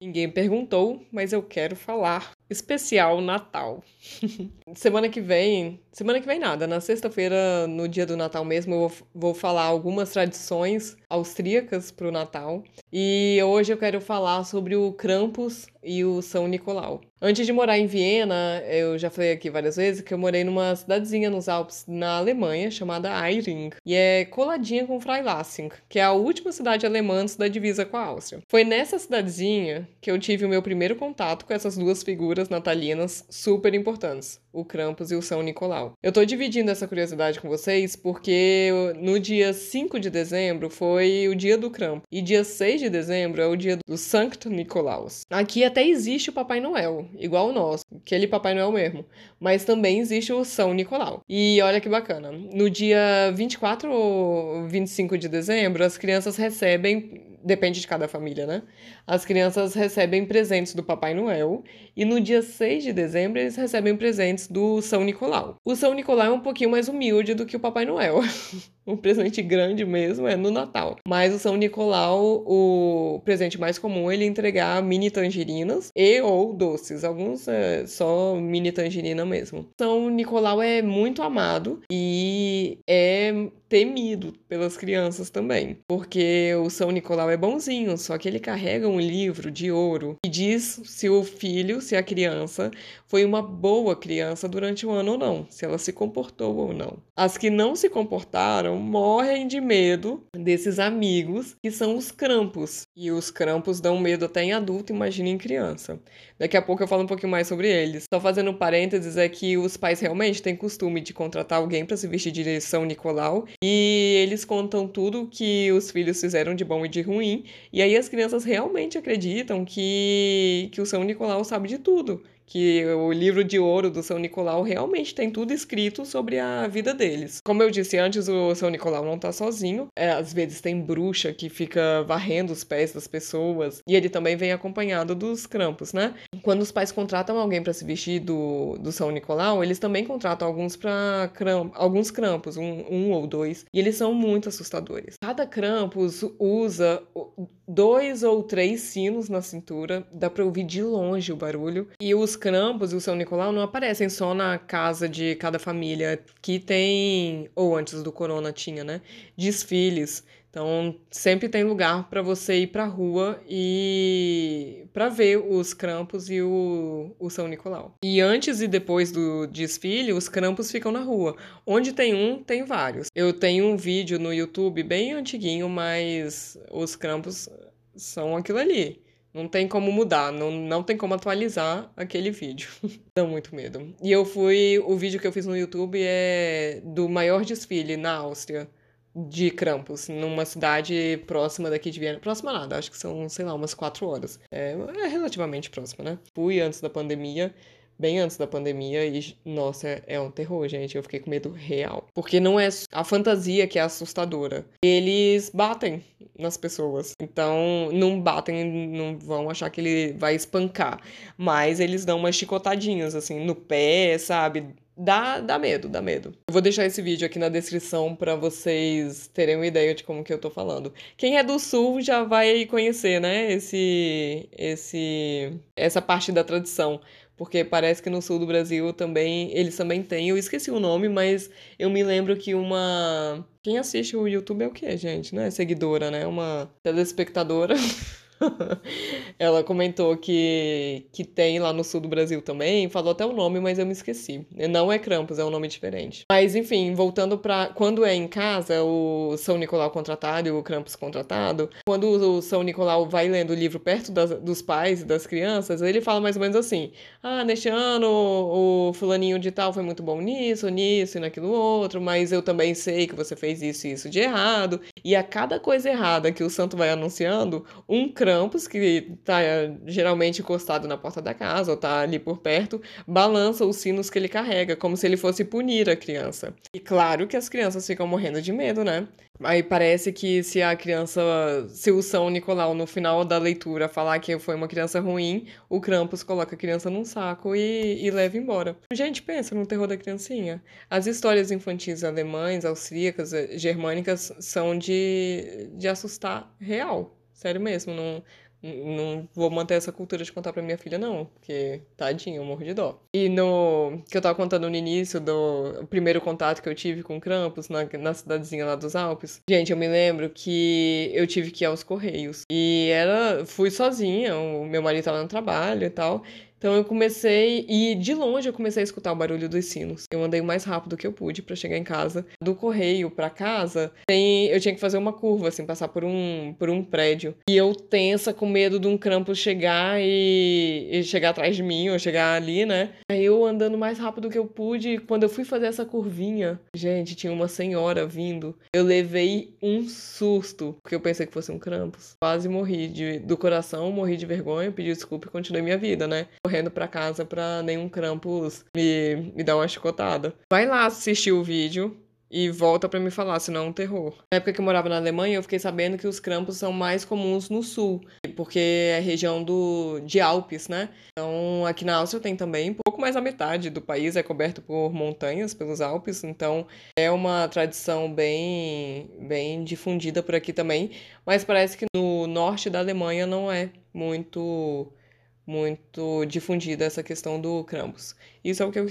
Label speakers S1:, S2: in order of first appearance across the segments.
S1: Ninguém perguntou, mas eu quero falar. Especial Natal. semana que vem, semana que vem nada, na sexta-feira, no dia do Natal mesmo, eu vou falar algumas tradições austríacas para o Natal. E hoje eu quero falar sobre o Krampus e o São Nicolau. Antes de morar em Viena, eu já falei aqui várias vezes que eu morei numa cidadezinha nos Alpes, na Alemanha, chamada Eiring, e é coladinha com Freilassing, que é a última cidade alemã antes da divisa com a Áustria. Foi nessa cidadezinha que eu tive o meu primeiro contato com essas duas figuras natalinas super importantes, o Krampus e o São Nicolau. Eu tô dividindo essa curiosidade com vocês porque no dia 5 de dezembro foi o dia do Krampus e dia 6 de dezembro é o dia do Sankt Nicolaus. Aqui até existe o Papai Noel, igual o nosso, aquele Papai Noel mesmo. Mas também existe o São Nicolau. E olha que bacana. No dia 24 ou 25 de dezembro, as crianças recebem depende de cada família, né? As crianças recebem presentes do Papai Noel e no dia 6 de dezembro eles recebem presentes do São Nicolau. O São Nicolau é um pouquinho mais humilde do que o Papai Noel. o presente grande mesmo é no Natal. Mas o São Nicolau, o presente mais comum ele entregar mini tangerinas e ou doces. Alguns é só mini tangerina mesmo. São Nicolau é muito amado e é temido pelas crianças também, porque o São Nicolau é bonzinho, só que ele carrega um livro de ouro e diz se o filho, se a criança foi uma boa criança durante o ano ou não, se ela se comportou ou não. As que não se comportaram morrem de medo desses amigos que são os crampos. E os crampos dão medo até em adulto, imagina em criança. Daqui a pouco eu falo um pouquinho mais sobre eles. Só fazendo parênteses é que os pais realmente têm costume de contratar alguém para se vestir de São Nicolau e eles contam tudo que os filhos fizeram de bom e de ruim. E aí as crianças realmente acreditam que, que o São Nicolau sabe de tudo que o livro de ouro do São Nicolau realmente tem tudo escrito sobre a vida deles. Como eu disse antes, o São Nicolau não tá sozinho. É, às vezes tem bruxa que fica varrendo os pés das pessoas. E ele também vem acompanhado dos crampos, né? Quando os pais contratam alguém para se vestir do, do São Nicolau, eles também contratam alguns para alguns crampos, um, um ou dois. E eles são muito assustadores. Cada Krampus usa dois ou três sinos na cintura, dá para ouvir de longe o barulho. E os Krampus e o São Nicolau não aparecem só na casa de cada família que tem, ou antes do corona tinha, né? Desfiles. Então, sempre tem lugar para você ir para rua e para ver os Krampus e o, o São Nicolau. E antes e depois do desfile, os Krampus ficam na rua. Onde tem um, tem vários. Eu tenho um vídeo no YouTube bem antiguinho, mas os Krampus são aquilo ali. Não tem como mudar, não, não tem como atualizar aquele vídeo. Dá muito medo. E eu fui. O vídeo que eu fiz no YouTube é do maior desfile na Áustria de Krampus, numa cidade próxima daqui de Viena. Próxima nada, acho que são, sei lá, umas quatro horas. É, é relativamente próxima, né? Fui antes da pandemia, bem antes da pandemia, e nossa, é, um terror, gente. Eu fiquei com medo real. Porque não é a fantasia que é assustadora. Eles batem nas pessoas. Então, não batem, não vão achar que ele vai espancar. Mas eles dão umas chicotadinhas, assim, no pé, sabe? Dá, dá medo, dá medo. Eu vou deixar esse vídeo aqui na descrição para vocês terem uma ideia de como que eu tô falando. Quem é do sul já vai conhecer, né, esse esse essa parte da tradição, porque parece que no sul do Brasil também eles também têm. Eu esqueci o nome, mas eu me lembro que uma quem assiste o YouTube é o que, gente, né? Seguidora, né? Uma telespectadora ela comentou que, que tem lá no sul do Brasil também, falou até o nome, mas eu me esqueci. Não é Krampus, é um nome diferente. Mas enfim, voltando para quando é em casa, o São Nicolau contratado e o Krampus contratado, quando o São Nicolau vai lendo o livro perto das, dos pais e das crianças, ele fala mais ou menos assim: "Ah, neste ano o fulaninho de tal foi muito bom nisso, nisso e naquilo outro, mas eu também sei que você fez isso e isso de errado". E a cada coisa errada que o santo vai anunciando, um Krampus Krampus, que tá geralmente encostado na porta da casa ou tá ali por perto, balança os sinos que ele carrega, como se ele fosse punir a criança. E claro que as crianças ficam morrendo de medo, né? Aí parece que se a criança, se o São Nicolau no final da leitura falar que foi uma criança ruim, o Krampus coloca a criança num saco e, e leva embora. Gente, pensa no terror da criancinha. As histórias infantis alemães, austríacas, germânicas são de, de assustar real. Sério mesmo, não, Não vou manter essa cultura de contar pra minha filha, não, porque tadinho, eu morro de dó. E no. que eu tava contando no início do primeiro contato que eu tive com Krampus, na, na cidadezinha lá dos Alpes. Gente, eu me lembro que eu tive que ir aos Correios. E era. fui sozinha, o meu marido tava no trabalho e tal. Então eu comecei, e de longe eu comecei a escutar o barulho dos sinos. Eu andei o mais rápido que eu pude para chegar em casa. Do correio para casa, tem, eu tinha que fazer uma curva, assim, passar por um, por um prédio. E eu tensa, com medo de um crampo chegar e, e chegar atrás de mim, ou chegar ali, né? Aí eu andando o mais rápido que eu pude, quando eu fui fazer essa curvinha, gente, tinha uma senhora vindo. Eu levei um susto, porque eu pensei que fosse um Krampus. Quase morri de, do coração, morri de vergonha, pedi desculpa e continuei minha vida, né? Correndo para casa para nenhum Krampus me, me dar uma chicotada. Vai lá assistir o vídeo e volta para me falar, senão é um terror. Na época que eu morava na Alemanha, eu fiquei sabendo que os Krampus são mais comuns no sul, porque é região do, de Alpes, né? Então, aqui na Áustria tem também, pouco mais da metade do país é coberto por montanhas, pelos Alpes, então é uma tradição bem, bem difundida por aqui também, mas parece que no norte da Alemanha não é muito muito difundida essa questão do Krampus. Isso é o que eu,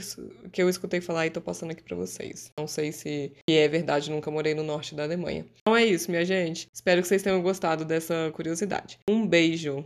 S1: que eu escutei falar e tô passando aqui para vocês. Não sei se é verdade, nunca morei no norte da Alemanha. Então é isso, minha gente. Espero que vocês tenham gostado dessa curiosidade. Um beijo!